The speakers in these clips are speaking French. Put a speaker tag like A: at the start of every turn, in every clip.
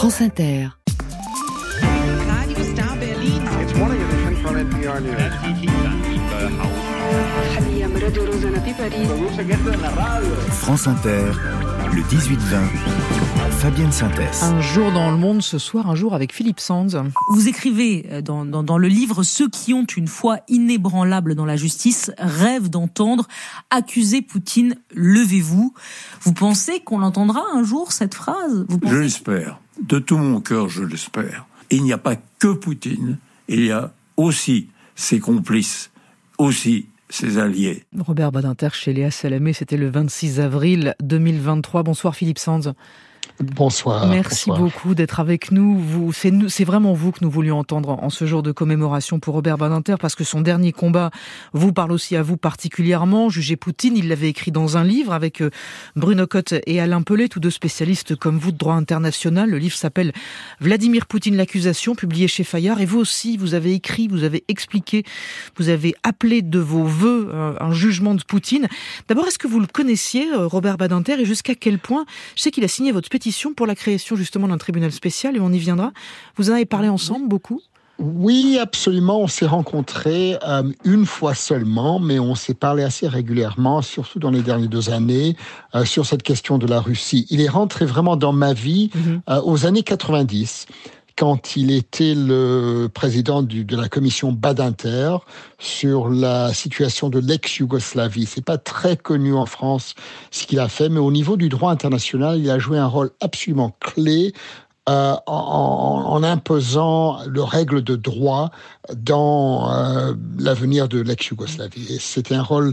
A: France Inter.
B: Radio Star Berlin.
C: It's morning edition from NPR News.
D: France Inter, le 18-20, Fabienne Synthèse.
E: Un jour dans le monde ce soir, un jour avec Philippe Sands.
F: Vous écrivez euh, dans, dans, dans, le livre Ceux qui ont une foi inébranlable dans la justice rêvent d'entendre accuser Poutine, levez-vous. Vous pensez qu'on l'entendra un jour cette phrase? Vous
G: Je l'espère. De tout mon cœur, je l'espère. Il n'y a pas que Poutine, il y a aussi ses complices, aussi ses alliés.
E: Robert Badinter chez Léa Salamé, c'était le 26 avril 2023. Bonsoir Philippe Sands.
H: Bonsoir.
E: Merci
H: bonsoir.
E: beaucoup d'être avec nous. Vous, c'est, vraiment vous que nous voulions entendre en ce jour de commémoration pour Robert Badinter, parce que son dernier combat vous parle aussi à vous particulièrement. Juger Poutine, il l'avait écrit dans un livre avec euh, Bruno Cotte et Alain Pelé, tous deux spécialistes comme vous de droit international. Le livre s'appelle Vladimir Poutine, l'accusation, publié chez Fayard. Et vous aussi, vous avez écrit, vous avez expliqué, vous avez appelé de vos voeux euh, un jugement de Poutine. D'abord, est-ce que vous le connaissiez, euh, Robert Badinter, et jusqu'à quel point? Je sais qu'il a signé votre pétition pour la création justement d'un tribunal spécial et on y viendra. Vous en avez parlé ensemble beaucoup
H: Oui, absolument. On s'est rencontrés euh, une fois seulement, mais on s'est parlé assez régulièrement, surtout dans les dernières deux années, euh, sur cette question de la Russie. Il est rentré vraiment dans ma vie
E: Mhm.
H: euh, aux années 90 quand il était le président de la commission Badinter sur la situation de l'ex-Yougoslavie. C'est pas très connu en France ce qu'il a fait, mais au niveau du droit international, il a joué un rôle absolument clé euh, en, imposant le règle de droit dans euh, l'avenir de l'ex-Yougoslavie. C'était un rôle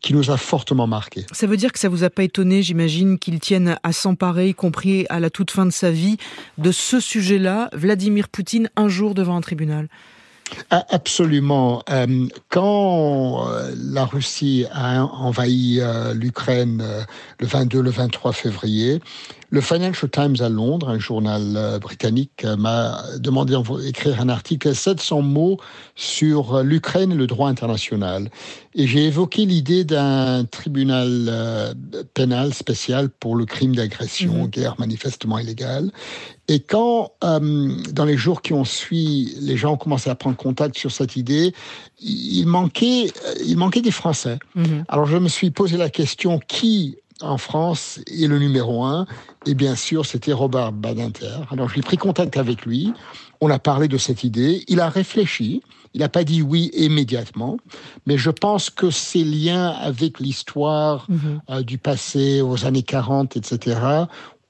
H: qui nous a fortement marqué.
E: Ça veut dire que ça vous a pas étonné, j'imagine, qu'il tienne à s'emparer, y compris à la toute fin de sa vie, de ce sujet-là, Vladimir Poutine, un jour devant un tribunal?
H: Ah, Absolument. Euh, quand euh, la Russie a envahi euh, l'Ukraine le 22, le 23 février, le Financial Times à Londres, un journal euh, britannique, euh, m'a demandé d'écrire un article à 700 mots sur euh, l'Ukraine et le droit international. Et j'ai évoqué l'idée d'un tribunal pénal spécial pour le crime d'agression,
E: Mhm.
H: guerre manifestement illégale. Et quand, euh, dans les jours qui ont suivi, les gens ont commencé à prendre contact sur cette idée, il manquait, il manquait des Français.
E: Mhm.
H: Alors je me suis posé la question qui en France est le numéro un Et bien sûr, c'était Robert Badinter. Alors j'ai pris contact avec lui. On a parlé de cette idée. Il a réfléchi. Il n'a pas dit oui immédiatement, mais je pense que ses liens avec l'histoire
E: Mhm.
H: euh, du passé aux années 40, etc.,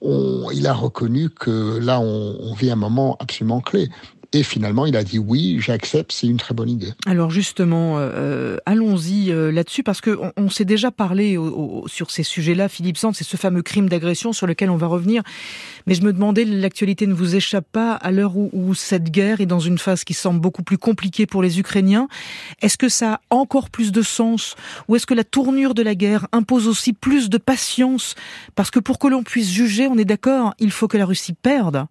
H: on- il a reconnu que là, on, on vit un moment absolument clé. Et finalement, il a dit oui, j'accepte, c'est une très bonne idée.
E: Alors justement, euh, allons-y euh, là-dessus parce que on, on s'est déjà parlé au- au- sur ces sujets-là, Philippe Sand, c'est ce fameux crime d'agression sur lequel on va revenir. Mais je me demandais, l'actualité ne vous échappe pas à l'heure où, où cette guerre est dans une phase qui semble beaucoup plus compliquée pour les Ukrainiens. Est-ce que ça a encore plus de sens? Ou est-ce que la tournure de la guerre impose aussi plus de patience? Parce que pour que l'on puisse juger, on est d'accord, il faut que la Russie perde.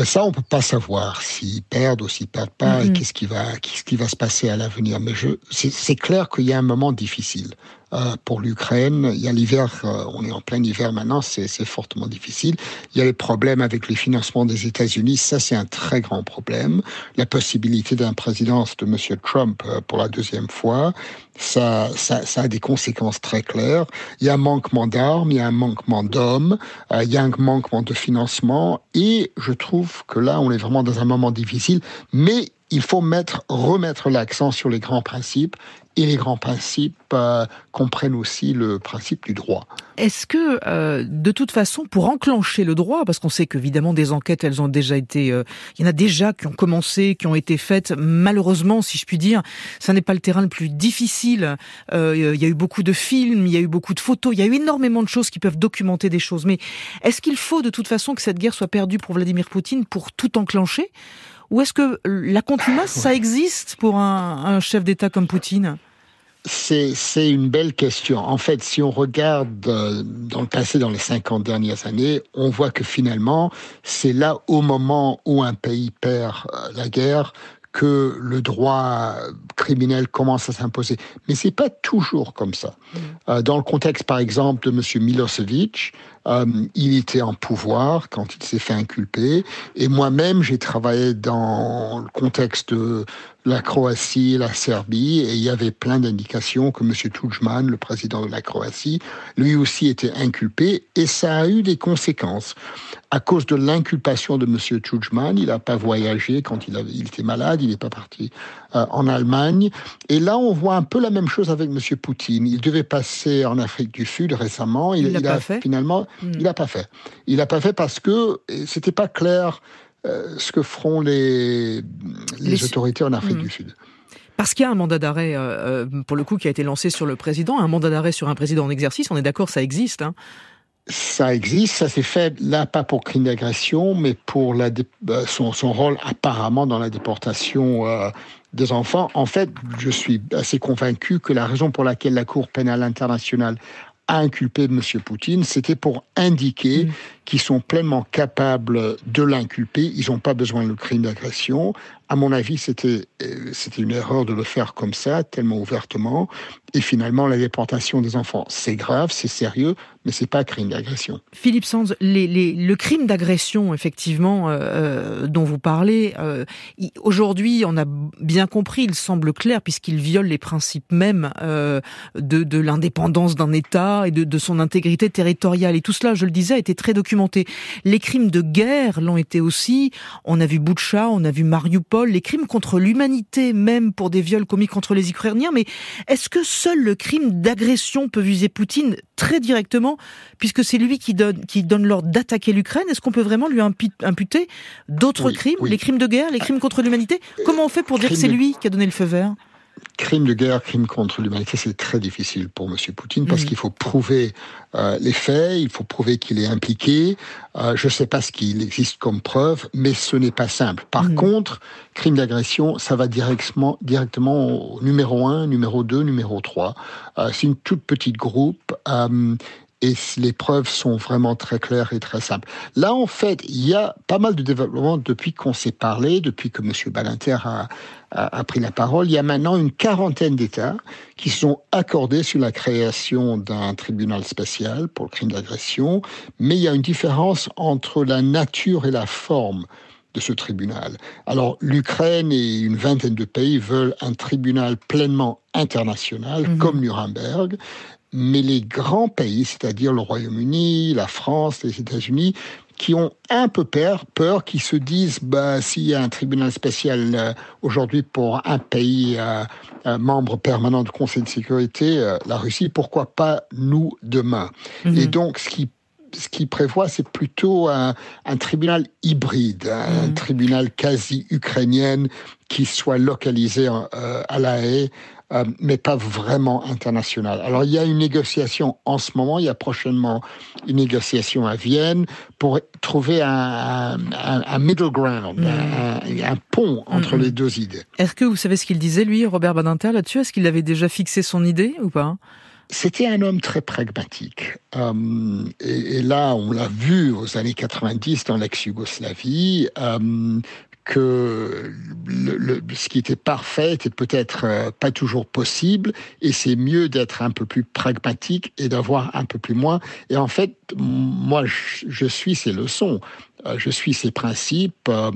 H: Ben ça, on peut pas savoir s'ils perdent ou s'ils perdent pas et
E: Mhm.
H: qu'est-ce qui va, qu'est-ce qui va se passer à l'avenir. Mais je, c'est clair qu'il y a un moment difficile euh, pour l'Ukraine. Il y a l'hiver, euh, on est en plein hiver maintenant, c'est, fortement difficile. Il y a les problèmes avec les financements des États-Unis, ça c'est un très grand problème. La possibilité d'un présidence de Monsieur Trump euh, pour la deuxième fois, ça, a des conséquences très claires. Il y a un manquement d'armes, il y a un manquement d'hommes, il y a un manquement de financement, et je trouve que là, on est vraiment dans un moment difficile, mais il faut mettre, remettre l'accent sur les grands principes, et les grands principes euh, comprennent aussi le principe du droit.
E: Est-ce que, euh, de toute façon, pour enclencher le droit, parce qu'on sait qu'évidemment des enquêtes, elles ont déjà été, euh, il y en a déjà qui ont commencé, qui ont été faites. Malheureusement, si je puis dire, ça n'est pas le terrain le plus difficile. Il y a eu beaucoup de films, il y a eu beaucoup de photos, il y a eu énormément de choses qui peuvent documenter des choses. Mais est-ce qu'il faut de toute façon que cette guerre soit perdue pour Vladimir Poutine pour tout enclencher? Ou est-ce que la contumace, ça existe pour un, un chef d'État comme Poutine?
H: C'est, une belle question. En fait, si on regarde euh, dans le passé, dans les 50 dernières années, on voit que finalement, c'est là au moment où un pays perd euh, la guerre que le droit criminel commence à s'imposer. Mais c'est pas toujours comme ça. Euh, dans le contexte, par exemple, de M. Milosevic, Il était en pouvoir quand il s'est fait inculper. Et moi-même, j'ai travaillé dans le contexte de la Croatie, la Serbie, et il y avait plein d'indications que M. Tudjman, le président de la Croatie, lui aussi était inculpé, et ça a eu des conséquences. À cause de l'inculpation de M. Tudjman, il n'a pas voyagé quand il était malade, il n'est pas parti euh, en Allemagne. Et là, on voit un peu la même chose avec M. Poutine. Il devait passer en Afrique du Sud récemment.
E: Il, il,
H: a
E: fait.
H: finalement,
E: Hmm.
H: il n'a pas fait. Il n'a pas fait parce que c'était pas clair euh, ce que feront les, les,
E: Les-
H: autorités en Afrique
E: Hmm.
H: du Sud.
E: Parce qu'il y a un mandat d'arrêt, euh, pour le coup, qui a été lancé sur le président, un mandat d'arrêt sur un président en exercice, on est d'accord, ça existe. Hein.
H: Ça existe, ça s'est fait là pas pour crime d'agression, mais pour la euh, son, son rôle apparemment dans la déportation euh, des enfants. En fait, je suis assez convaincu que la raison pour laquelle la Cour pénale internationale a inculpé M. Poutine, c'était pour indiquer
E: Mm.
H: qu'ils sont pleinement capables de l'inculper. Ils n'ont pas besoin de crime d'agression. À mon avis, c'était euh, c'était une erreur de le faire comme ça, tellement ouvertement. Et finalement, la déportation des enfants, c'est grave, c'est sérieux, mais c'est pas crime d'agression.
E: Philippe Sands, les, les- le crime d'agression, effectivement, euh, euh, dont vous parlez, euh, aujourd'hui, on a bien compris, il semble clair, puisqu'il viole les principes mêmes euh, de, de l'indépendance d'un État et de, de son intégrité territoriale. Et tout cela, je le disais, a été très documenté. Les crimes de guerre l'ont été aussi. On a vu Boutcha, on a vu Mariupol, les crimes contre l'humanité, même pour des viols commis contre les Ukrainiens. Mais est-ce que seul le crime d'agression peut viser Poutine très directement puisque c'est lui qui donne, qui donne l'ordre d'attaquer l'Ukraine, est-ce qu'on peut vraiment lui impu- imputer d'autres
H: Oui,
E: crimes,
H: oui.
E: les crimes de guerre, les crimes contre l'humanité? Comment on fait pour dire que c'est lui qui a donné le feu vert?
H: Crime de guerre, crime contre l'humanité, c'est très difficile pour M. Poutine parce
E: Mhm.
H: qu'il faut prouver euh, les faits, il faut prouver qu'il est impliqué. Euh, je ne sais pas ce qu'il existe comme preuve, mais ce n'est pas simple. Par
E: Mhm.
H: contre, crime d'agression, ça va directement, directement au numéro 1, numéro 2, numéro 3. Euh, c'est une toute petite groupe. Et les preuves sont vraiment très claires et très simples. Là, en fait, il y a pas mal de développements depuis qu'on s'est parlé, depuis que M. Balinter a, a, a pris la parole. Il y a maintenant une quarantaine d'États qui sont accordés sur la création d'un tribunal spécial pour le crime d'agression, mais il y a une différence entre la nature et la forme de ce tribunal. Alors l'Ukraine et une vingtaine de pays veulent un tribunal pleinement international,
E: Mhm.
H: comme Nuremberg, mais les grands pays, c'est-à-dire le Royaume-Uni, la France, les États-Unis, qui ont un peu peur, peur qui se disent, bah, s'il y a un tribunal spécial euh, aujourd'hui pour un pays euh, membre permanent du Conseil de sécurité, euh, la Russie, pourquoi pas nous demain?
E: Mhm.
H: Et donc, ce qui ce qui prévoit, c'est plutôt un, un tribunal hybride, un
E: Mhm.
H: tribunal quasi ukrainien qui soit localisé à La Haye, euh, mais pas vraiment international. Alors il y a une négociation en ce moment, il y a prochainement une négociation à Vienne pour trouver un, un- un middle ground,
E: Mhm.
H: un, un pont entre
E: Mhm.
H: les deux idées.
E: Est-ce que vous savez ce qu'il disait, lui, Robert Badinter, là-dessus? Est-ce qu'il avait déjà fixé son idée ou pas?
H: C'était un homme très pragmatique. Euh, et, et là, on l'a vu aux années 90 dans l'ex-Yougoslavie, euh, que le, le- ce qui était parfait était peut-être euh, pas toujours possible, et c'est mieux d'être un peu plus pragmatique et d'avoir un peu plus moins. Et en fait, moi, je, je suis ces leçons. Euh, Je suis ces principes. Euh,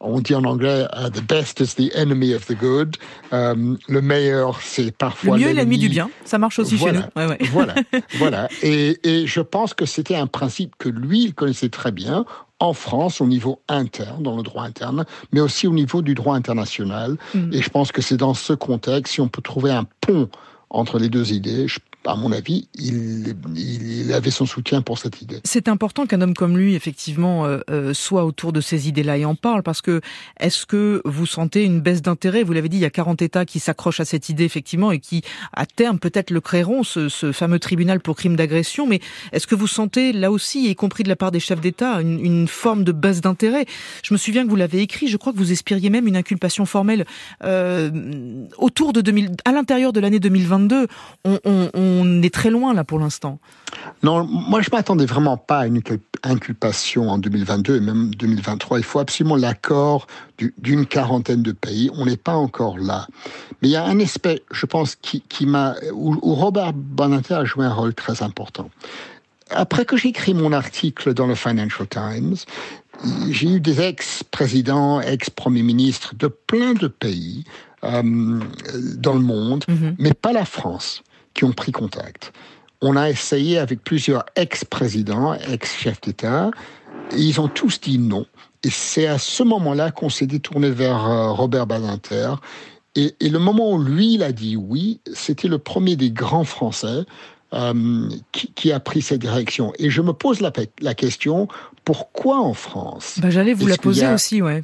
H: on dit en anglais "the best is the enemy of the good". Euh, le meilleur, c'est
E: Le
H: parfois
E: mieux est l'ennemi du bien. Ça marche aussi
H: Voilà.
E: chez nous. Ouais, ouais.
H: voilà, voilà. Et, et je pense que c'était un principe que lui, il connaissait très bien en France, au niveau interne, dans le droit interne, mais aussi au niveau du droit international.
E: Mm.
H: Et je pense que c'est dans ce contexte, si on peut trouver un pont entre les deux idées, je- à mon avis, il, il, avait son soutien pour cette idée.
E: C'est important qu'un homme comme lui, effectivement, euh, euh, soit autour de ces idées-là et en parle, parce que est-ce que vous sentez une baisse d'intérêt? Vous l'avez dit, il y a 40 États qui s'accrochent à cette idée, effectivement, et qui, à terme, peut-être le créeront, ce, ce fameux tribunal pour crime d'agression, mais est-ce que vous sentez, là aussi, y compris de la part des chefs d'État, une, une forme de baisse d'intérêt? Je me souviens que vous l'avez écrit, je crois que vous espériez même une inculpation formelle euh, autour de 2000, à l'intérieur de l'année 2022. On, on, on est très loin, là, pour l'instant.
H: Non, moi je m'attendais vraiment pas à une inculpation en 2022 et même 2023. Il faut absolument l'accord du- d'une quarantaine de pays. On n'est pas encore là. Mais il y a un aspect, je pense, qui, qui m'a où, où Robert Badinter a joué un rôle très important. après que j'ai écrit mon article dans le Financial Times, j'ai eu des ex-présidents, ex-premiers ministres de plein de pays euh, dans le monde,
E: Mhm.
H: mais pas la France, qui ont pris contact. On a essayé avec plusieurs ex-présidents, ex-chefs d'État, et ils ont tous dit non. Et c'est à ce moment-là qu'on s'est détourné vers euh, Robert Badinter. Et, et le moment où lui, il a dit oui, c'était le premier des grands Français euh, qui, qui a pris cette direction. Et je me pose la, question, pourquoi en France?
E: Bah, J'allais vous la poser
H: a-
E: aussi, ouais.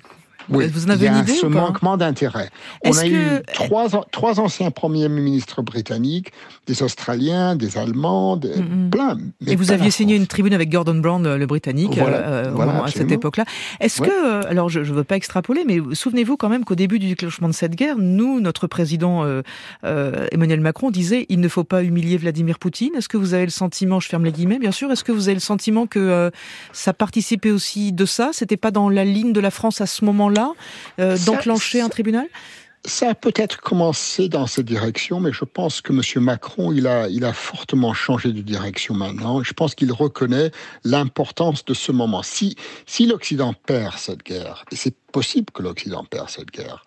H: Oui,
E: Vous en avez
H: il y a
E: une idée
H: ce
E: ou pas
H: manquement d'intérêt. On a eu trois, trois anciens premiers ministres britanniques, des Australiens, des Allemands, des-
E: Mhm.
H: plein. mais
E: Et vous aviez signé
H: France.
E: une tribune avec Gordon Brown, euh, le Britannique,
H: Voilà,
E: euh,
H: voilà,
E: moment- à cette époque-là. Est-ce
H: Ouais.
E: que, euh, alors je ne veux pas extrapoler, mais souvenez-vous quand même qu'au début du déclenchement de cette guerre, nous, notre président euh, euh, Emmanuel Macron disait il ne faut pas humilier Vladimir Poutine. Est-ce que vous avez le sentiment, je ferme les guillemets, bien sûr, est-ce que vous avez le sentiment que euh, ça participait aussi de ça? C'était pas dans la ligne de la France à ce moment-là euh, d'enclencher un tribunal?
H: Ça a peut-être commencé dans cette direction, mais je pense que M. Macron, il a, il a fortement changé de direction maintenant. Je pense qu'il reconnaît l'importance de ce moment. Si, si l'Occident perd cette guerre, et c'est possible que l'Occident perd cette guerre,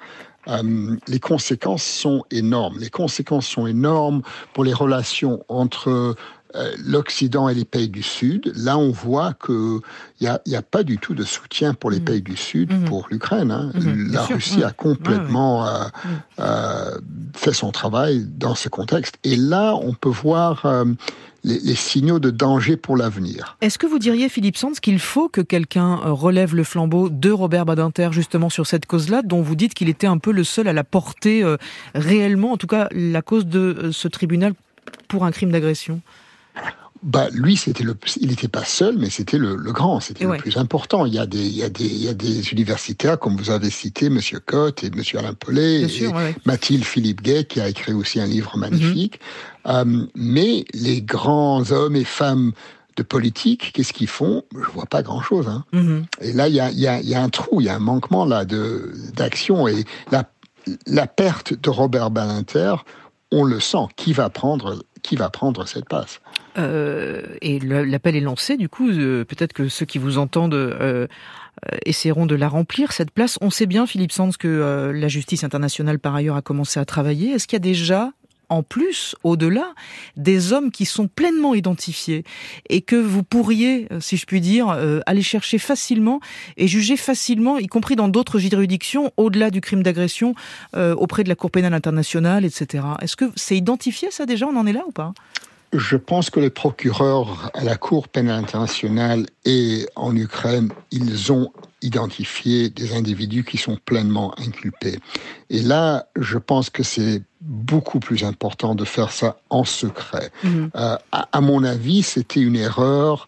H: euh, les conséquences sont énormes. Les conséquences sont énormes pour les relations entre l'Occident et les pays du Sud. Là, on voit que il n'y a, il y a pas du tout de soutien pour les
E: Mhm.
H: pays du Sud
E: Mhm.
H: pour l'Ukraine. hein.
E: Mhm, bien
H: La
E: sûr.
H: Russie
E: Mhm.
H: a complètement euh,
E: Mhm.
H: euh, fait son travail dans ce contexte. Et là, on peut voir euh, les, les signaux de danger pour l'avenir.
E: Est-ce que vous diriez, Philippe Sands, qu'il faut que quelqu'un euh, relève le flambeau de Robert Badinter justement sur cette cause-là, dont vous dites qu'il était un peu le seul à la porter euh, réellement, en tout cas la cause de euh, ce tribunal pour un crime d'agression?
H: Bah, lui, c'était le, il n'était pas seul, mais c'était le, le grand, c'était
E: Ouais.
H: le plus important. Il y a des, il y a des, il y a des universitaires, comme vous avez cité, Monsieur Cotte et Monsieur Alain Pellet, et
E: sûr, ouais, ouais.
H: Mathilde Philippe Gay, qui a écrit aussi un livre magnifique.
E: Mhm.
H: Euh, mais les grands hommes et femmes de politique, qu'est-ce qu'ils font? Je vois pas grand-chose. Hein.
E: Mhm.
H: Et là, il y a, il y, un trou, il y a un manquement là de d'action et la, la perte de Robert Badinter, on le sent. Qui va prendre, qui va prendre cette passe
E: Euh, et l'appel est lancé, du coup, euh, peut-être que ceux qui vous entendent euh, euh, essaieront de la remplir, cette place. On sait bien, Philippe Sands, que euh, la justice internationale, par ailleurs, a commencé à travailler. Est-ce qu'il y a déjà en plus, au-delà, des hommes qui sont pleinement identifiés et que vous pourriez, si je puis dire, aller chercher facilement et juger facilement, y compris dans d'autres juridictions, au-delà du crime d'agression, auprès de la Cour pénale internationale, etc. Est-ce que c'est identifié ça déjà? On en est là ou pas?
H: Je pense que les procureurs à la Cour pénale internationale et en Ukraine, ils ont identifié des individus qui sont pleinement inculpés. Et là, je pense que c'est beaucoup plus important de faire ça en secret.
E: Mhm.
H: Euh, à, à mon avis, c'était une erreur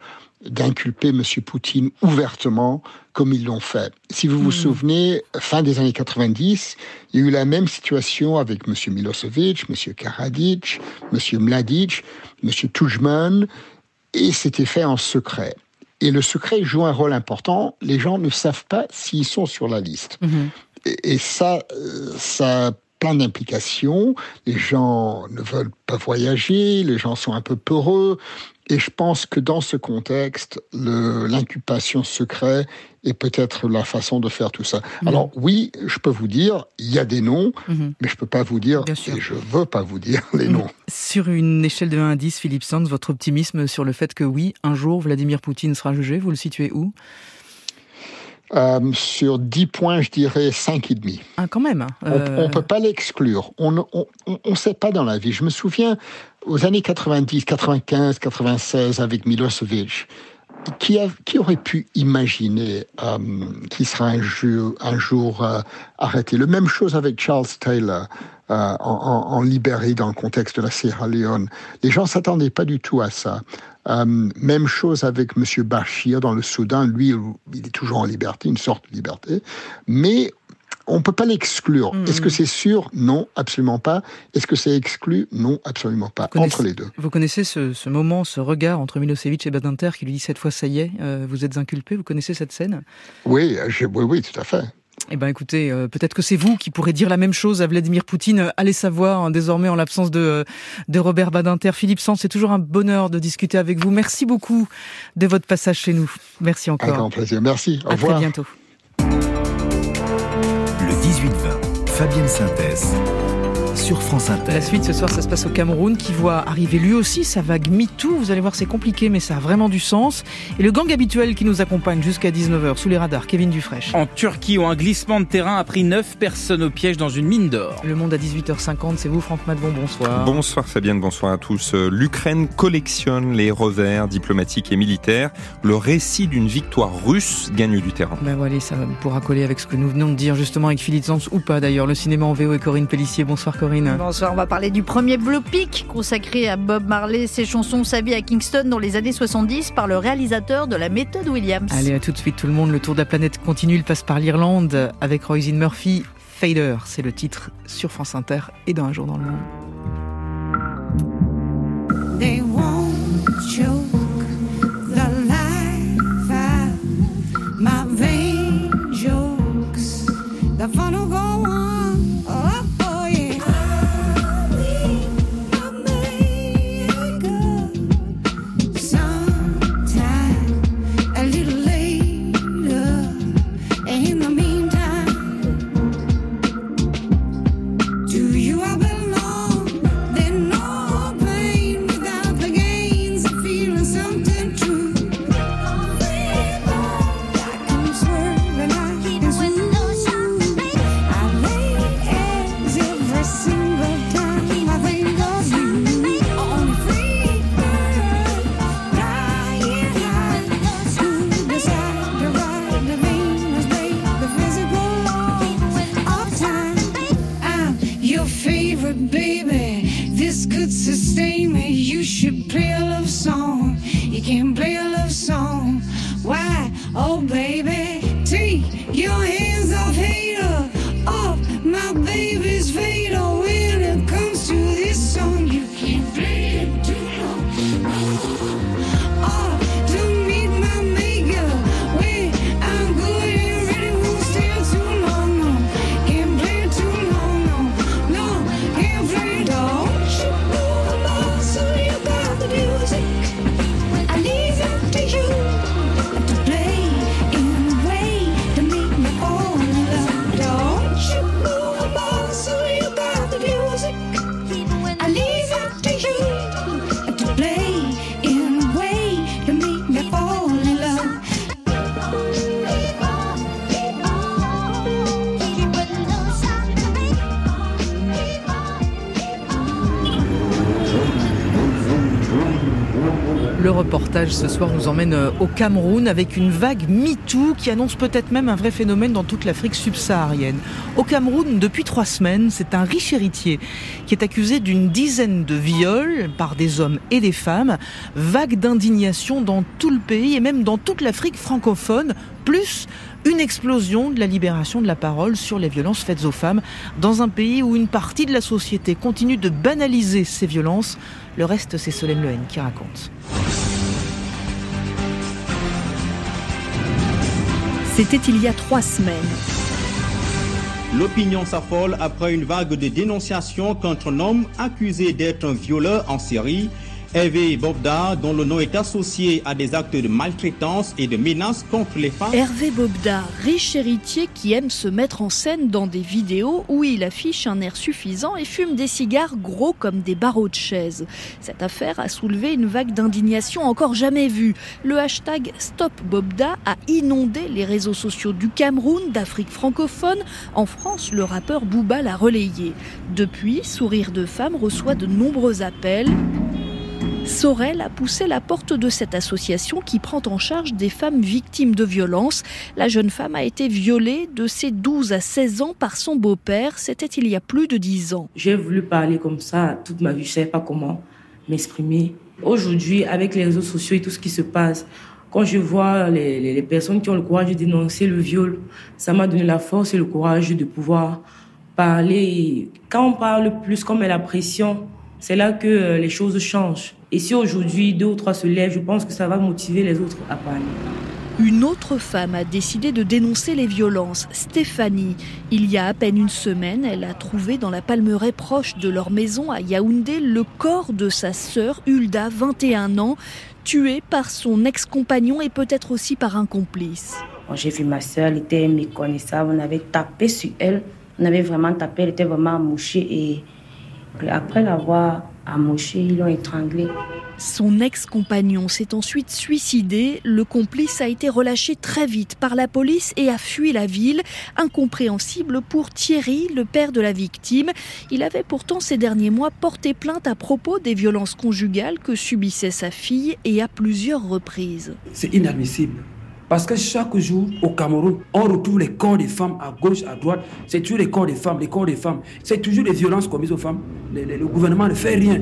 H: d'inculper M. Poutine ouvertement comme ils l'ont fait. Si vous vous
E: Mhm.
H: souvenez, fin des années 90, il y a eu la même situation avec M. Milosevic, M. Karadzic, M. Mladic, M. Tudjman, et c'était fait en secret. Et le secret joue un rôle important. Les gens ne savent pas s'ils sont sur la liste.
E: Mhm.
H: Et, et ça, euh, ça a plein d'implications. Les gens ne veulent pas voyager, les gens sont un peu peureux. Et je pense que dans ce contexte, l'incubation secret est peut-être la façon de faire tout ça.
E: Mhm.
H: Alors oui, je peux vous dire, il y a des noms,
E: Mhm.
H: mais je peux pas vous dire, et je veux pas vous dire les
E: Mhm.
H: noms.
E: Sur une échelle de 1 à 10, Philippe Sands, votre optimisme sur le fait que oui, un jour, Vladimir Poutine sera jugé, vous le situez où?
H: Euh, sur 10 points, je dirais 5,5.
E: Ah, quand même.
H: On
E: euh,
H: ne peut pas l'exclure. On ne on, on- on sait pas dans la vie. Je me souviens aux années 90, 95, 96 avec Milosevic. Qui, aurait pu imaginer euh, qu'il sera un jour, euh, arrêté? Le même chose avec Charles Taylor euh, en, en, Libérie dans le contexte de la Sierra Leone. Les gens s'attendaient pas du tout à ça. Même chose avec Monsieur Bashir dans le Soudan. Lui, il est toujours en liberté, une sorte de liberté. Mais on ne peut pas l'exclure.
E: Mhm.
H: Est-ce que c'est sûr? Non, absolument pas. Est-ce que c'est exclu? Non, absolument pas. Entre les deux.
E: Vous connaissez ce, ce moment, ce regard entre Milosevic et Badinter qui lui dit cette fois ça y est, euh, vous êtes inculpé, vous connaissez cette scène?
H: Oui, je- oui, oui, tout à fait.
E: Eh ben écoutez, euh, peut-être que c'est vous qui pourrez dire la même chose à Vladimir Poutine. Allez savoir, hein, désormais en l'absence de, de Robert Badinter. Philippe Sand, c'est toujours un bonheur de discuter avec vous. Merci beaucoup de votre passage chez nous. Merci encore.
H: Avec grand plaisir. Merci. Au
E: à
H: revoir.
E: très bientôt.
D: Le 18-20, Fabienne Synthèse sur France Inter.
E: La suite ce soir, ça se passe au Cameroun qui voit arriver lui aussi sa vague MeToo. Vous allez voir, c'est compliqué, mais ça a vraiment du sens. Et le gang habituel qui nous accompagne jusqu'à 19h sous les radars, Kevin Dufresne.
A: En Turquie, où un glissement de terrain a pris 9 personnes au piège dans une mine d'or.
E: Le monde à 18h50, c'est vous, Franck Madbon, bonsoir.
I: Bonsoir Fabienne, bonsoir à tous. Euh, L'Ukraine collectionne les revers diplomatiques et militaires. Le récit d'une victoire russe gagne du terrain.
E: Ben voilà, ça pourra coller avec ce que nous venons de dire justement avec Philippe Sanz ou pas d'ailleurs. Le cinéma en VO et Corinne Pellissier. Bonsoir Corinne.
J: Bonsoir, on va parler du premier biopic consacré à Bob Marley, ses chansons, sa vie à Kingston dans les années 70 par le réalisateur de la méthode Williams.
E: Allez, à tout de suite tout le monde. Le tour de la planète continue. Il passe par l'Irlande avec Roisin Murphy. Fader, c'est le titre sur France Inter et dans un jour dans le monde.
K: They won't choke the life out my vain jokes. The
E: ce soir nous emmène euh, au Cameroun avec une vague MeToo qui annonce peut-être même un vrai phénomène dans toute l'Afrique subsaharienne. Au Cameroun, depuis trois semaines, c'est un riche héritier qui est accusé d'une dizaine de viols par des hommes et des femmes. Vague d'indignation dans tout le pays et même dans toute l'Afrique francophone, plus une explosion de la libération de la parole sur les violences faites aux femmes dans un pays où une partie de la société continue de banaliser ces violences. Le reste, c'est Solène Lehen qui raconte.
L: C'était il y a trois semaines.
M: L'opinion s'affole après une vague de dénonciations contre un homme accusé d'être un violeur en série. Hervé Bobda, dont le nom est associé à des actes de maltraitance et de menaces contre les femmes.
L: Hervé Bobda, riche héritier qui aime se mettre en scène dans des vidéos où il affiche un air suffisant et fume des cigares gros comme des barreaux de chaise. Cette affaire a soulevé une vague d'indignation encore jamais vue. Le hashtag Stop Bobda a inondé les réseaux sociaux du Cameroun, d'Afrique francophone. En France, le rappeur Booba l'a relayé. Depuis, Sourire de femme reçoit de nombreux appels. Sorel a poussé la porte de cette association qui prend en charge des femmes victimes de violences. La jeune femme a été violée de ses 12 à 16 ans par son beau-père. C'était il y a plus de 10 ans.
N: J'ai voulu parler comme ça toute ma vie. Je ne savais pas comment m'exprimer. Aujourd'hui, avec les réseaux sociaux et tout ce qui se passe, quand je vois les, personnes qui ont le courage de dénoncer le viol, ça m'a donné la force et le courage de pouvoir parler. Quand on parle plus, comme la pression, c'est là que les choses changent. Et si aujourd'hui deux ou trois se lèvent, je pense que ça va motiver les autres à parler.
L: Une autre femme a décidé de dénoncer les violences, Stéphanie. Il y a à peine une semaine, elle a trouvé dans la palmeraie proche de leur maison à Yaoundé le corps de sa sœur Hulda, 21 ans, tuée par son ex-compagnon et peut-être aussi par un complice.
N: J'ai vu ma soeur, elle était méconnaissable, on avait tapé sur elle, on avait vraiment tapé, elle était vraiment amouchée et après l'avoir amouchée, ils l'ont étranglée.
L: Son ex-compagnon s'est ensuite suicidé. Le complice a été relâché très vite par la police et a fui la ville. Incompréhensible pour Thierry, le père de la victime. Il avait pourtant ces derniers mois porté plainte à propos des violences conjugales que subissait sa fille et à plusieurs reprises.
O: C'est inadmissible. Parce que chaque jour au Cameroun, on retrouve les corps des femmes à gauche, à droite. C'est toujours les corps des femmes, les corps des femmes. C'est toujours les violences commises aux femmes. Le, gouvernement ne fait rien.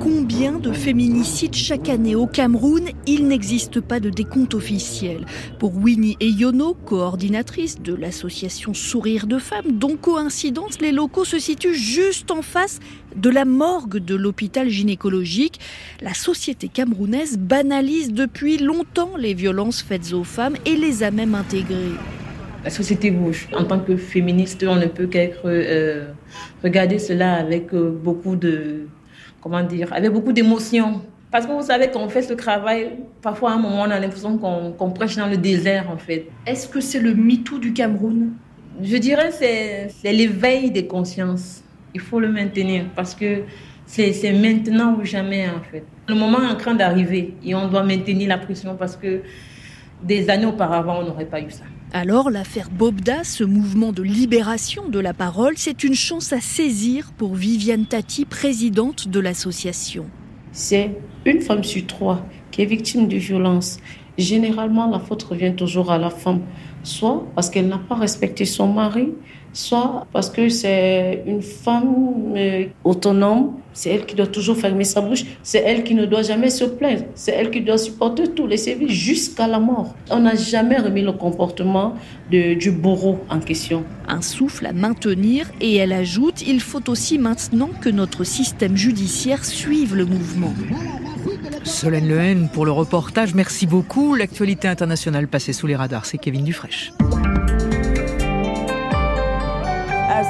L: Combien de féminicides chaque année au Cameroun? Il n'existe pas de décompte officiel. Pour Winnie Eyono, coordinatrice de l'association Sourire de Femmes, dont coïncidence, les locaux se situent juste en face de la morgue de l'hôpital gynécologique. La société camerounaise banalise depuis longtemps les violences faites aux femmes et les a même intégrées.
N: La société bouge. En tant que féministe, on ne peut qu'être euh, regarder cela avec euh, beaucoup de comment dire, avec beaucoup d'émotion. Parce que vous savez qu'on fait ce travail, parfois à un moment on a l'impression qu'on prêche dans le désert en fait.
L: Est-ce que c'est le MeToo du Cameroun?
N: Je dirais c'est l'éveil des consciences. Il faut le maintenir parce que c'est maintenant ou jamais en fait. Le moment est en train d'arriver et on doit maintenir la pression parce que des années auparavant on n'aurait pas eu ça.
L: Alors l'affaire Bobda, ce mouvement de libération de la parole, c'est une chance à saisir pour Viviane Tati, présidente de l'association.
P: C'est une femme sur trois qui est victime de violence. Généralement, la faute revient toujours à la femme, soit parce qu'elle n'a pas respecté son mari, soit parce que c'est une femme euh, autonome, c'est elle qui doit toujours fermer sa bouche, c'est elle qui ne doit jamais se plaindre, c'est elle qui doit supporter tous les services jusqu'à la mort. On n'a jamais remis le comportement de- du bourreau en question.
L: Un souffle à maintenir et elle ajoute, il faut aussi maintenant que notre système judiciaire suive le mouvement.
E: Solène Lehen pour le reportage, merci beaucoup. L'actualité internationale passée sous les radars, c'est Kevin Dufresne.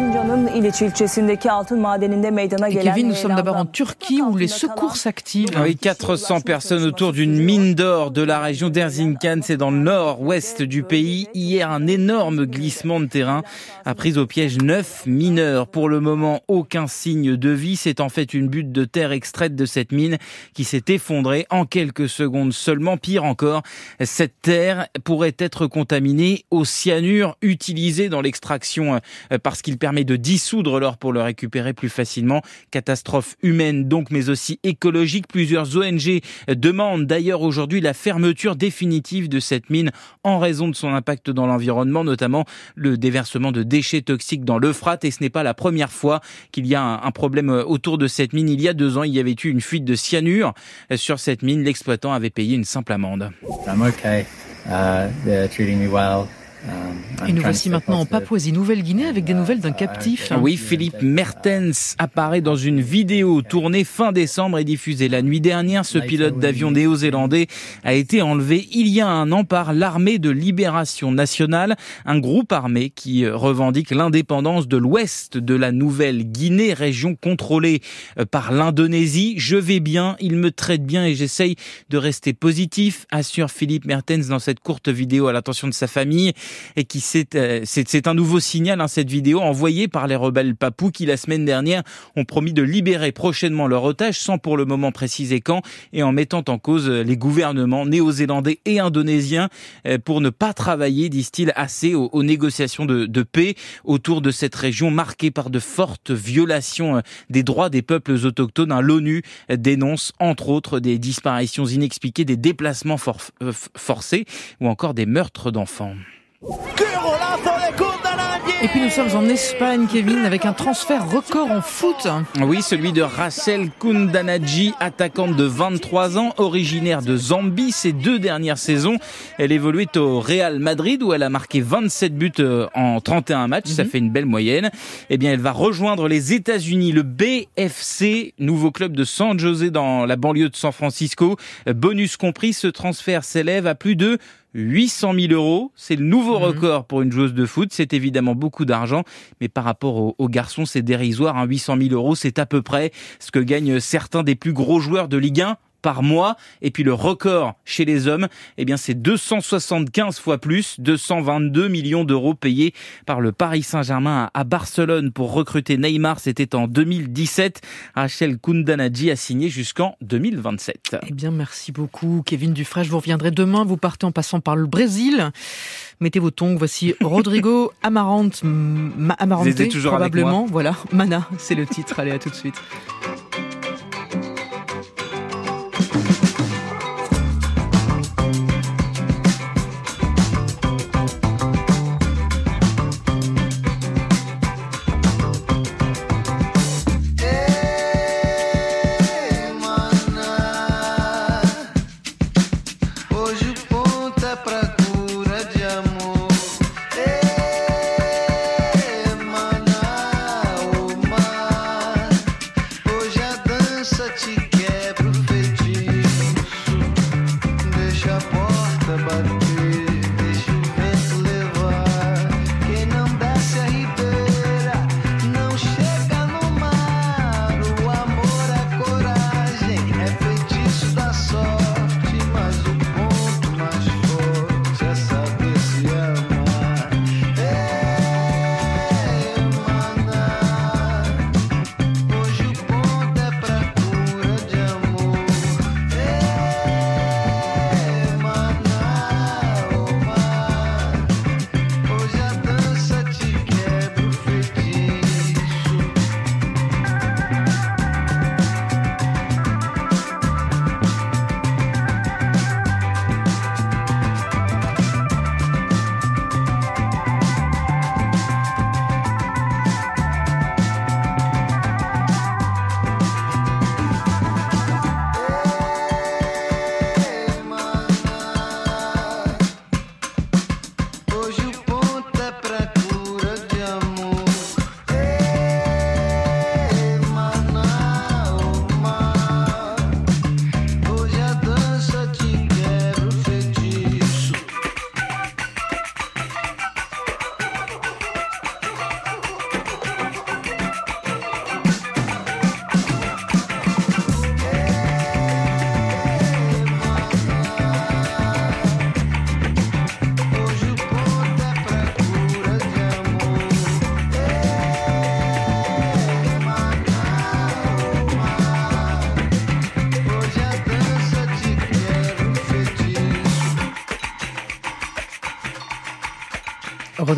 Q: Erzincan'ın İliç ilçesindeki altın madeninde meydana
E: Et
Q: gelen
E: Kevin, nous sommes d'abord en Turquie où les secours s'activent.
A: Ah Oui, 400 personnes autour d'une mine d'or de la région d'Erzincan, c'est dans le nord-ouest du pays. Hier, un énorme glissement de terrain a pris au piège neuf mineurs. Pour le moment, aucun signe de vie. C'est en fait une butte de terre extraite de cette mine qui s'est effondrée en quelques secondes seulement. Pire encore, cette terre pourrait être contaminée au cyanure utilisé dans l'extraction euh, parce qu'il permet de dissoudre l'or pour le récupérer plus facilement. Catastrophe humaine donc, mais aussi écologique. Plusieurs ONG demandent d'ailleurs aujourd'hui la fermeture définitive de cette mine en raison de son impact dans l'environnement, notamment le déversement de déchets toxiques dans l'Euphrate. Et ce n'est pas la première fois qu'il y a un, problème autour de cette mine. Il y a deux ans, il y avait eu une fuite de cyanure sur cette mine. L'exploitant avait payé une simple amende.
R: I'm okay. Uh, they're treating me well. I'm
E: Et nous voici maintenant en. Papouasie-Nouvelle-Guinée avec des nouvelles d'un captif.
A: Oui, Philippe Mertens apparaît dans une vidéo tournée fin décembre et diffusée la nuit dernière. Ce pilote d'avion néo-zélandais a été enlevé il y a un an par l'armée de libération nationale, un groupe armé qui revendique l'indépendance de l'ouest de la Nouvelle-Guinée, région contrôlée euh, par l'Indonésie. Je vais bien, il me traite bien et j'essaye de rester positif, assure Philippe Mertens dans cette courte vidéo à l'attention de sa famille et qui c'est euh, c'est c'est un nouveau signal hein, cette vidéo envoyée par les rebelles papous qui la semaine dernière ont promis de libérer prochainement leur otage sans pour le moment préciser quand et en mettant en cause euh, les gouvernements néo-zélandais et indonésiens euh, pour ne pas travailler disent-ils assez aux, aux négociations de, de paix autour de cette région marquée par de fortes violations euh, des droits des peuples autochtones. L'ONU dénonce entre autres des disparitions inexpliquées, des déplacements for- euh, forcés ou encore des meurtres d'enfants.
E: Et puis nous sommes en Espagne, Kevin, avec un transfert record en foot.
A: Oui, celui de Rachel Kundanaji, attaquante de 23 ans, originaire de Zambie. Ces deux dernières saisons, elle évoluait au Real Madrid où elle a marqué 27 buts euh, en 31 matchs. Ça fait une belle moyenne. Eh bien, elle va rejoindre les États-Unis, le BFC, nouveau club de San José dans la banlieue de San Francisco. Bonus compris, ce transfert s'élève à plus de 800 000 euros. C'est le nouveau
S: Mhm.
A: record pour une joueuse de foot. C'est évidemment beaucoup d'argent, mais par rapport aux, aux garçons, c'est dérisoire. hein. 800 000 euros, c'est à peu près ce que gagnent certains des plus gros joueurs de Ligue 1 par mois. Et puis le record chez les hommes, eh bien c'est 275 fois plus, 222 millions d'euros payés par le Paris Saint-Germain à Barcelone pour recruter Neymar. C'était en 2017. Rachel Kundanadji a signé jusqu'en 2027.
S: Eh bien, merci beaucoup, Kevin Dufresne. Je vous reviendrai demain. Vous partez en passant par le Brésil. Mettez vos tongs. Voici Rodrigo Amarante, Ma- Amarante, probablement. Voilà, Mana, c'est le titre. Allez, à tout de suite.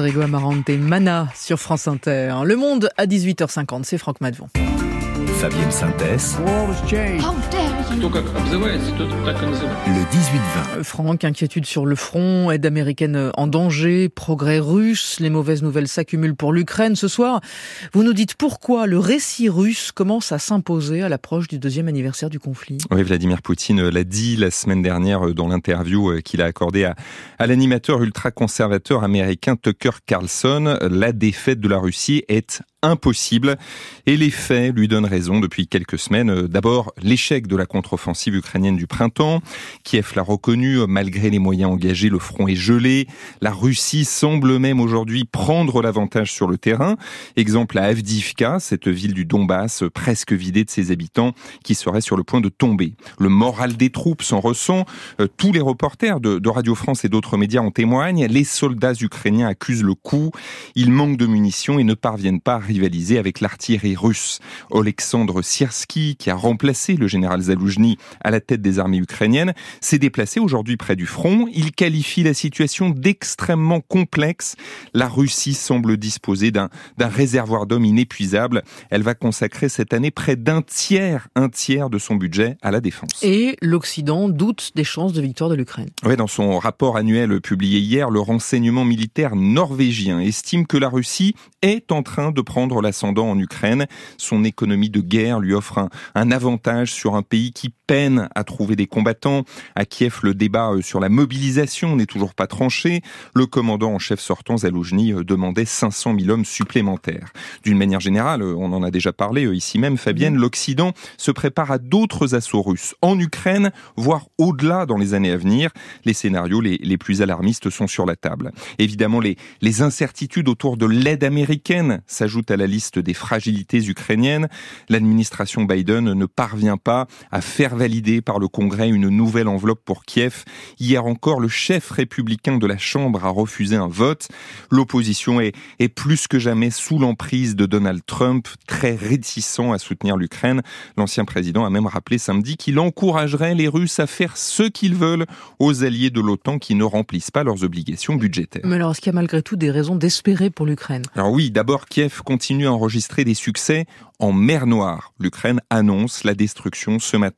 S: Rodrigo Amarante, Mana sur France Inter. Le Monde à 18h50, c'est Franck Madvon.
T: Fabienne Synthèse, le 18-20.
S: Euh, Franck, inquiétude sur le front, aide américaine en danger, progrès russe, les mauvaises nouvelles s'accumulent pour l'Ukraine. Ce soir, vous nous dites pourquoi le récit russe commence à s'imposer à l'approche du deuxième anniversaire du conflit.
I: Oui, Vladimir Poutine l'a dit la semaine dernière euh, dans l'interview euh, qu'il a accordée à, à l'animateur ultra-conservateur américain Tucker Carlson. La défaite de la Russie est impossible et les faits lui donnent raison depuis quelques semaines. Euh, D'abord, l'échec de la contre-offensive ukrainienne du printemps. Kiev l'a reconnu, malgré les moyens engagés, le front est gelé. La Russie semble même aujourd'hui prendre l'avantage sur le terrain. Exemple à Avdivka, cette ville du Donbass presque vidée de ses habitants qui serait sur le point de tomber. Le moral des troupes s'en ressent. Euh, Tous les reporters de, de Radio France et d'autres médias en témoignent. Les soldats ukrainiens accusent le coup. Ils manquent de munitions et ne parviennent pas à rivaliser avec l'artillerie russe. Alexandre Sierski, qui a remplacé le général Zaloujny à la tête des armées ukrainiennes, s'est déplacé aujourd'hui près du front. Il qualifie la situation d'extrêmement complexe. La Russie semble disposer d'un réservoir d'hommes inépuisable. Elle va consacrer cette année près d'un tiers, un tiers de son budget à la défense.
S: Et l'Occident doute des chances de victoire de l'Ukraine.
I: Ouais, dans son rapport annuel publié hier, le renseignement militaire norvégien estime que la Russie est en train de prendre prendre l'ascendant en Ukraine. Son économie de guerre lui offre un, un avantage sur un pays qui peine à trouver des combattants. À Kiev, le débat euh, sur la mobilisation n'est toujours pas tranché. Le commandant en chef sortant, Zaloujny, euh, demandait 500 000 hommes supplémentaires. D'une manière générale, euh, on en a déjà parlé ici même, Fabienne, l'Occident se prépare à d'autres assauts russes en Ukraine, voire au-delà dans les années à venir. Les scénarios les, les plus alarmistes sont sur la table. Évidemment, les, les incertitudes autour de l'aide américaine s'ajoutent à la liste des fragilités ukrainiennes. L'administration Biden ne parvient pas à faire valider par le Congrès une nouvelle enveloppe pour Kiev. Hier encore, le chef républicain de la Chambre a refusé un vote. L'opposition est, est plus que jamais sous l'emprise de Donald Trump, très réticent à soutenir l'Ukraine. L'ancien président a même rappelé samedi qu'il encouragerait les Russes à faire ce qu'ils veulent aux alliés de l'OTAN qui ne remplissent pas leurs obligations budgétaires.
E: Mais alors, est-ce qu'il y a malgré tout des raisons d'espérer pour l'Ukraine?
I: Alors oui, d'abord, Kiev continue à enregistrer des succès en mer Noire. L'Ukraine annonce la destruction ce matin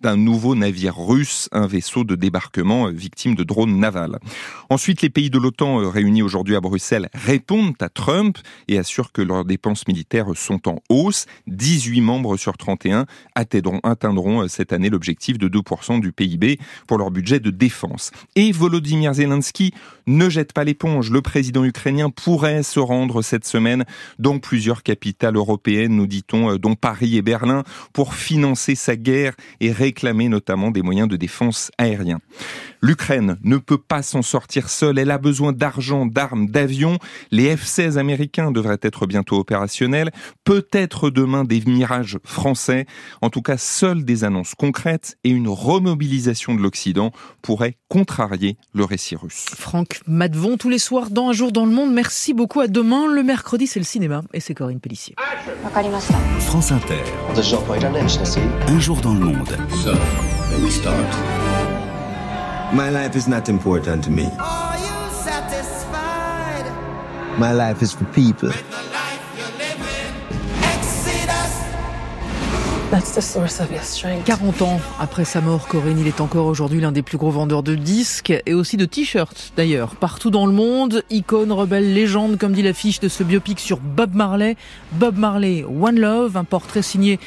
I: d'un nouveau navire russe, un vaisseau de débarquement euh, victime de drones navals. Ensuite, les pays de l'OTAN euh, réunis aujourd'hui à Bruxelles répondent à Trump et assurent que leurs dépenses militaires sont en hausse. 18 membres sur 31 atteindront, atteindront euh, cette année l'objectif de 2% du PIB pour leur budget de défense. Et Volodymyr Zelensky ne jette pas l'éponge. Le président ukrainien pourrait se rendre cette semaine dans plusieurs capitales européennes, nous dit-on, dont Paris et Berlin, pour financer sa guerre et réclamer notamment des moyens de défense aérien. L'Ukraine ne peut pas s'en sortir seule. Elle a besoin d'argent, d'armes, d'avions. Les F-16 américains devraient être bientôt opérationnels. Peut-être demain des mirages français. En tout cas, seules des annonces concrètes et une remobilisation de l'Occident pourraient contrarier le récit russe.
E: Franck Madvon, tous les soirs dans Un jour dans le monde. Merci beaucoup. À demain. Le mercredi, c'est le cinéma. Et c'est Corinne Pellissier.
D: France Inter. Un jour dans le monde.
U: My life is not important to me. My life is for people.
E: That's the source of your strength. 40 ans après sa mort, Corinne, il est encore aujourd'hui l'un des plus gros vendeurs de disques et aussi de t-shirts d'ailleurs. Partout dans le monde, icône, rebelle, légende, comme dit l'affiche de ce biopic sur Bob Marley. Bob Marley, One Love, un portrait signé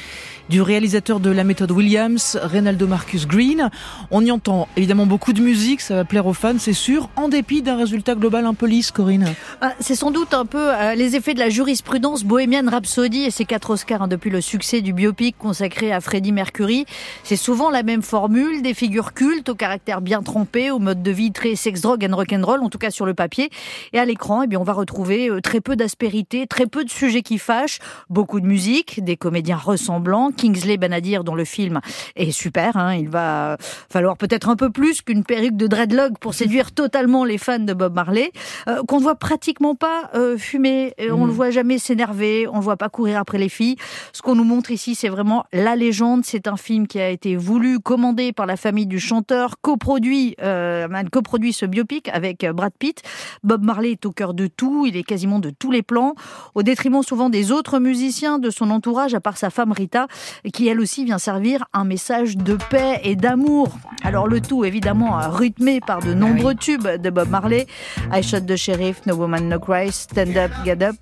E: du réalisateur de la méthode Williams, Reynaldo Marcus Green. On y entend évidemment beaucoup de musique, ça va plaire aux fans, c'est sûr, en dépit d'un résultat global un peu lisse, Corinne.
J: Ah, C'est sans doute un peu euh, les effets de la jurisprudence Bohemian Rhapsody et ses quatre Oscars hein, depuis le succès du biopic consacré à Freddie Mercury. C'est souvent la même formule, des figures cultes au caractère bien trempé, au mode de vie très sex, drogue and rock'n'roll, en tout cas sur le papier. Et à l'écran, eh bien, on va retrouver euh, très peu d'aspérité, très peu de sujets qui fâchent, beaucoup de musique, des comédiens ressemblants. Kingsley Benadir, dont le film est super, hein, il va falloir peut-être un peu plus qu'une perruque de dreadlock pour séduire totalement les fans de Bob Marley, euh, qu'on ne voit pratiquement pas euh, fumer, et on
E: Mhm.
J: le voit jamais s'énerver, on le voit pas courir après les filles. Ce qu'on nous montre ici, c'est vraiment la légende. C'est un film qui a été voulu, commandé par la famille du chanteur, coproduit, euh, coproduit ce biopic avec euh, Brad Pitt. Bob Marley est au cœur de tout, il est quasiment de tous les plans, au détriment souvent des autres musiciens de son entourage, à part sa femme Rita, qui elle aussi vient servir un message de paix et d'amour. Alors le tout évidemment euh, rythmé par de nombreux tubes de Bob Marley, I Shot the Sheriff, No Woman No Cry, Stand Up, Get Up,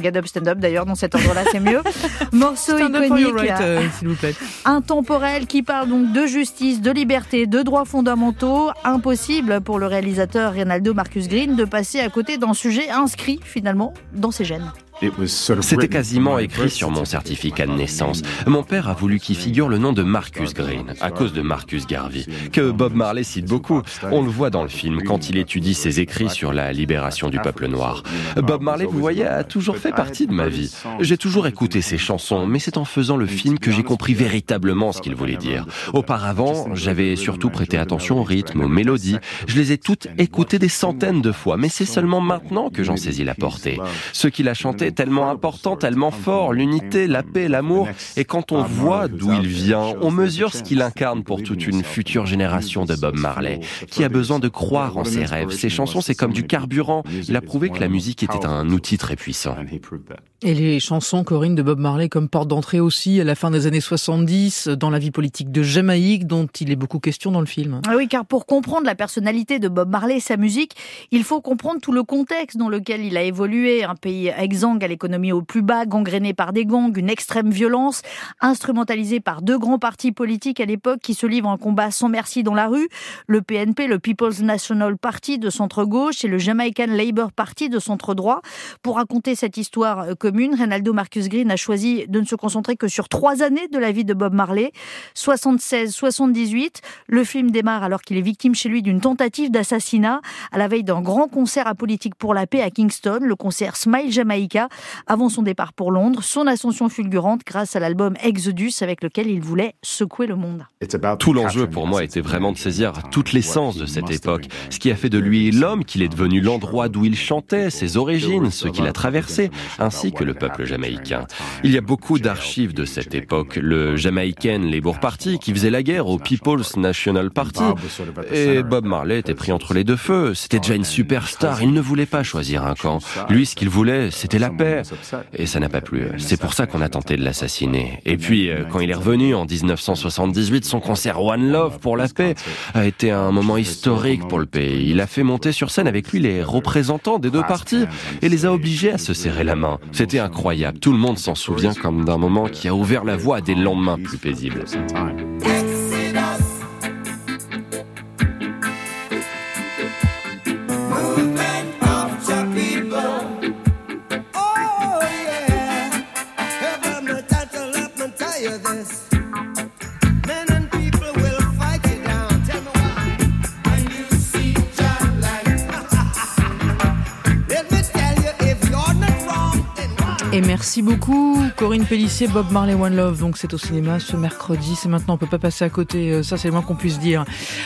J: Get Up, Stand Up d'ailleurs dans cet ordre-là c'est mieux. Morceau iconique.
E: right, euh, s'il vous plaît.
J: Intemporel qui parle donc de justice, de liberté, de droits fondamentaux. Impossible pour le réalisateur Ronaldo Marcus Green de passer à côté d'un sujet inscrit finalement dans ses gènes.
V: C'était quasiment écrit sur mon certificat de naissance. Mon père a voulu qu'il figure le nom de Marcus Green, à cause de Marcus Garvey, que Bob Marley cite beaucoup. On le voit dans le film quand il étudie ses écrits sur la libération du peuple noir. Bob Marley, vous voyez, a toujours fait partie de ma vie. J'ai toujours écouté ses chansons, mais c'est en faisant le film que j'ai compris véritablement ce qu'il voulait dire. Auparavant, j'avais surtout prêté attention au rythme, aux mélodies. Je les ai toutes écoutées des centaines de fois, mais c'est seulement maintenant que j'en saisis la portée. Ce qu'il a chanté est tellement important, tellement fort, l'unité, la paix, l'amour. Et quand on voit d'où il vient, on mesure ce qu'il incarne pour toute une future génération de Bob Marley, qui a besoin de croire en ses rêves. Ses chansons, c'est comme du carburant. Il a prouvé que la musique était un outil très puissant.
E: Et les chansons, Corinne, de Bob Marley comme porte d'entrée aussi à la fin des années 70 dans la vie politique de Jamaïque dont il est beaucoup question dans le film.
J: Ah oui, car pour comprendre la personnalité de Bob Marley et sa musique, il faut comprendre tout le contexte dans lequel il a évolué. Un pays exsangue à l'économie au plus bas, gangrénée par des gangs, une extrême violence, instrumentalisée par deux grands partis politiques à l'époque qui se livrent un combat sans merci dans la rue, le PNP, le People's National Party de centre-gauche et le Jamaican Labour Party de centre-droit. Pour raconter cette histoire euh, commune, Reynaldo Marcus Green a choisi de ne se concentrer que sur trois années de la vie de Bob Marley, 76-78. Le film démarre alors qu'il est victime chez lui d'une tentative d'assassinat à la veille d'un grand concert à politique pour la paix à Kingston, le concert Smile Jamaica, avant son départ pour Londres, son ascension fulgurante grâce à l'album Exodus avec lequel il voulait secouer le monde.
V: Tout l'enjeu pour moi était vraiment de saisir toute l'essence de cette époque, ce qui a fait de lui l'homme qu'il est devenu, l'endroit d'où il chantait, ses origines, ce qu'il a traversé, ainsi que le peuple jamaïcain. Il y a beaucoup d'archives de cette époque. Le Jamaican Labour Party qui faisait la guerre au People's National Party. Et Bob Marley était pris entre les deux feux. C'était déjà une superstar. Il ne voulait pas choisir un camp. Lui, ce qu'il voulait, c'était la Et ça n'a pas plu. C'est pour ça qu'on a tenté de l'assassiner. Et puis, euh, quand il est revenu en 1978, son concert One Love pour la paix a été un moment historique pour le pays. Il a fait monter sur scène avec lui les représentants des deux partis et les a obligés à se serrer la main. C'était incroyable. Tout le monde s'en souvient comme d'un moment qui a ouvert la voie à des lendemains plus paisibles.
E: Et merci beaucoup Corinne Pellissier, Bob Marley One Love. Donc c'est au cinéma ce mercredi. C'est maintenant, on peut pas passer à côté. Euh, Ça c'est le moins qu'on puisse dire.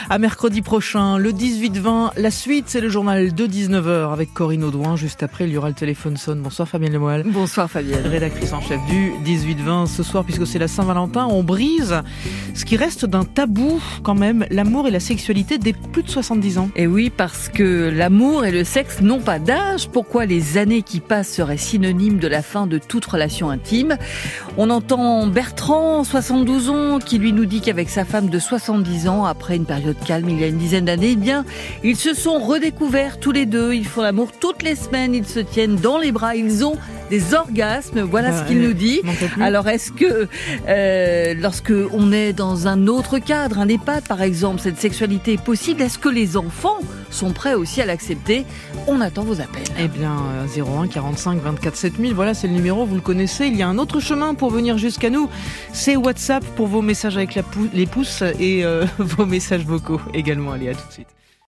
E: À mercredi prochain, le 18-20. La suite, c'est le journal de 19h avec Corinne Audouin. Juste après, il y aura le téléphone sonne. Bonsoir Fabienne Lemoyle.
W: Bonsoir Fabienne.
E: Rédactrice en chef du 18-20 ce soir, puisque c'est la Saint-Valentin. On brise ce qui reste d'un tabou quand même, l'amour et la sexualité des plus de 70 ans.
W: Et oui, parce que l'amour et le sexe n'ont pas d'âge. Pourquoi les années qui passent seraient synonymes de la fin de toute relation intime On entend Bertrand, 72 ans, qui lui nous dit qu'avec sa femme de 70 ans, après une période calme il y a une dizaine d'années, eh bien, ils se sont redécouverts tous les deux. Ils font l'amour toutes les semaines, ils se tiennent dans les bras, ils ont des orgasmes. Voilà
E: Bah,
W: ce qu'il
E: euh,
W: nous dit. Alors, est-ce que euh, lorsque on est dans un autre cadre, un EHPAD par exemple, cette sexualité est possible Est-ce que les enfants sont prêts aussi à l'accepter? On attend vos appels.
E: Eh bien, euh, 01 45 24 7000, voilà, le numéro, vous le connaissez. Il y a un autre chemin pour venir jusqu'à nous. C'est WhatsApp pour vos messages avec les pouces et euh, vos messages vocaux également. Allez, à tout de suite.